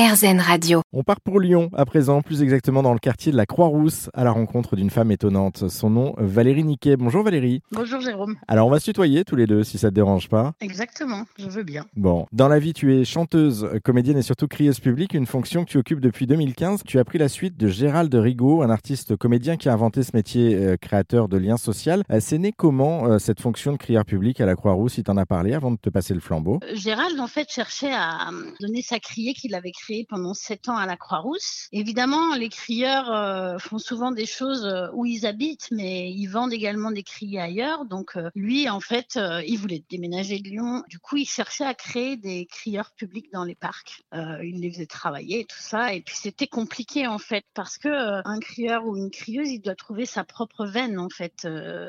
RZN Radio. On part pour Lyon à présent, plus exactement dans le quartier de la Croix-Rousse, à la rencontre d'une femme étonnante. Son nom, Valérie Niquet. Bonjour Valérie. Bonjour Jérôme. Alors on va se tutoyer tous les deux si ça te dérange pas. Exactement, je veux bien. Bon, dans la vie tu es chanteuse, comédienne et surtout crieuse publique, une fonction que tu occupes depuis 2015. Tu as pris la suite de Gérald Rigaud, un artiste comédien qui a inventé ce métier euh, créateur de liens sociaux. Euh, C'est né comment euh, cette fonction de crieur public à la Croix-Rousse, si t'en as parlé avant de te passer le flambeau? Euh, Gérald, en fait, cherchait à donner sa criée qu'il avait créée pendant sept ans à la Croix-Rousse. Évidemment, les crieurs euh, font souvent des choses euh, où ils habitent, mais ils vendent également des criers ailleurs. Donc, euh, lui, en fait, il voulait déménager de Lyon. Du coup, il cherchait à créer des crieurs publics dans les parcs. Il les faisait travailler et tout ça. Et puis, c'était compliqué, en fait, parce que un crieur ou une crieuse, il doit trouver sa propre veine, en fait,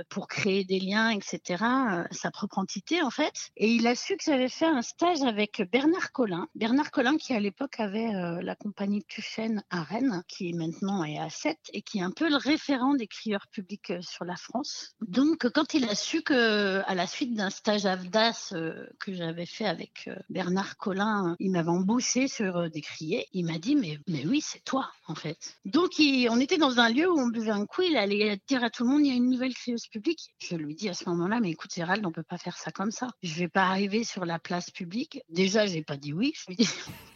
pour créer des liens, etc. sa propre entité, en fait. Et il a su que j'avais fait un stage avec Bernard Collin. Bernard Collin, qui à l'époque avait euh, la compagnie Tuchen à Rennes, qui maintenant est à 7 et qui est un peu le référent des crieurs publics euh, sur la France. Donc, quand il a su que, à la suite d'un stage AVDAS euh, que j'avais fait avec Bernard Collin, il m'avait embauché sur des criers, il m'a dit, mais, mais oui, c'est toi, en fait. Donc, on était dans un lieu où on buvait un coup, il allait dire à tout le monde, il y a une nouvelle crieuse publique. Je lui dis à ce moment-là, mais écoute, Gérald, on peut pas faire ça comme ça. Je vais pas arriver sur la place publique. Déjà, j'ai pas dit oui. Je lui dis,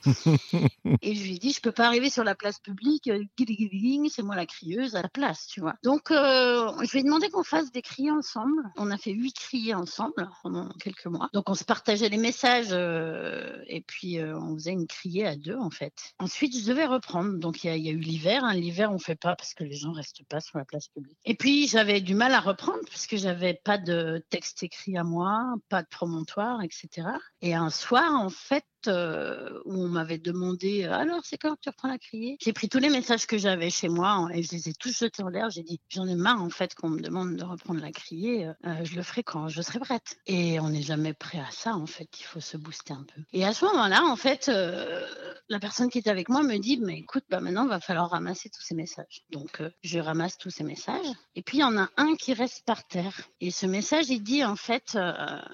et je lui ai dit, je peux pas arriver sur la place publique, euh, c'est moi la crieuse à la place, tu vois. Donc, euh, je lui ai demandé qu'on fasse des criers ensemble. On a fait huit criers ensemble pendant quelques mois. Donc, on se partageait les messages euh, et puis on faisait une criée à deux, en fait. Ensuite, je devais reprendre. Donc, il y, a- il y a eu l'hiver. hein. L'hiver, on fait pas parce que les gens restent pas sur la place publique. Et puis, j'avais du mal à reprendre parce que j'avais pas de texte écrit à moi, pas de promontoire, etc. Et un soir, en fait, euh, où on m'avait demandé euh, alors c'est quand tu reprends la criée? J'ai pris tous les messages que j'avais chez moi hein, et je les ai tous jetés en l'air. J'ai dit j'en ai marre en fait qu'on me demande de reprendre la criée. euh, je le ferai quand je serai prête. Et on n'est jamais prêt à ça en fait. Il faut se booster un peu. Et à ce moment-là, en fait, la personne qui était avec moi me dit mais écoute, bah maintenant va falloir ramasser tous ces messages. Donc euh, je ramasse tous ces messages. Et puis il y en a un qui reste par terre. Et ce message il dit en fait euh,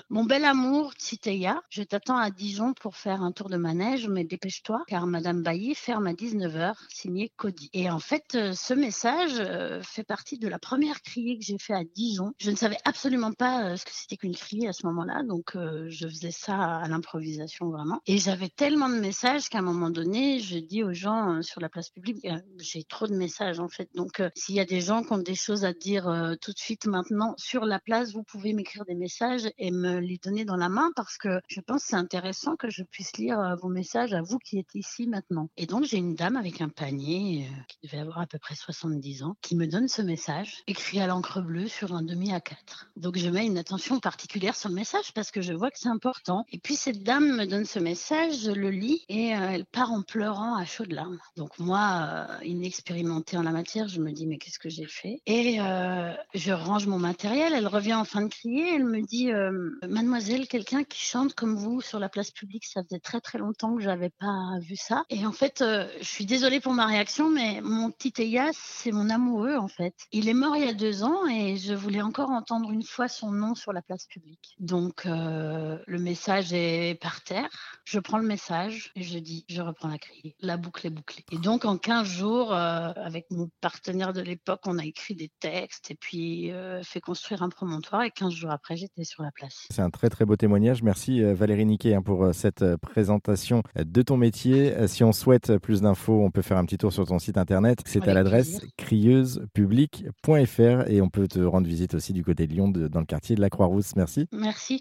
mon bel amour Titeya, je t'attends à Dijon pour faire un tour de manège, mais dépêche-toi, car Madame Bailly ferme à 19h, signé Cody. Et en fait, euh, ce message fait partie de la première criée que j'ai fait à Dijon. Je ne savais absolument pas ce que c'était qu'une criée à ce moment-là, donc je faisais ça à l'improvisation vraiment. Et j'avais tellement de messages qu'à un moment donné, je dis aux gens sur la place publique, j'ai trop de messages en fait. Donc s'il y a des gens qui ont des choses à dire tout de suite maintenant sur la place, vous pouvez m'écrire des messages et me les donner dans la main parce que je pense que c'est intéressant que je puisse lire vos messages à vous qui êtes ici maintenant. Et donc j'ai une dame avec un panier qui devait avoir à peu près 70 ans qui me donne ce message écrit à l'encre bleue sur un demi A4. Donc je mets une attention particulière sur le message parce que je vois que c'est important. Et puis cette dame me donne ce message, je le lis et elle part en pleurant à chaudes larmes. Donc moi, euh, inexpérimentée en la matière, je me dis mais qu'est-ce que j'ai fait? Et euh, je range mon matériel. Elle revient en fin de crier. Elle me dit euh, Mademoiselle, quelqu'un qui chante comme vous sur la place publique, ça faisait très très longtemps que j'avais pas vu ça. Et en fait, je suis désolée pour ma réaction, mais mon petit Eyas, c'est mon amoureux en fait. Il est mort il y a deux ans et je voulais encore entendre une fois son nom sur la place publique. Donc le message est par terre. Je prends le message et je dis je reprends la criée. La boucle est bouclée. Et donc en 15 jours, euh, avec mon partenaire de l'époque, on a écrit des textes et puis euh, fait construire un promontoire. Et 15 jours après, j'étais sur la place. C'est un très très beau témoignage. Merci euh, Valérie Niquet hein, pour cette présentation de ton métier. Si on souhaite plus d'infos, on peut faire un petit tour sur ton site internet. C'est à l'adresse crieusepublic.fr et on peut te rendre visite aussi du côté de Lyon, de- dans le quartier de la Croix-Rousse. Merci. Merci.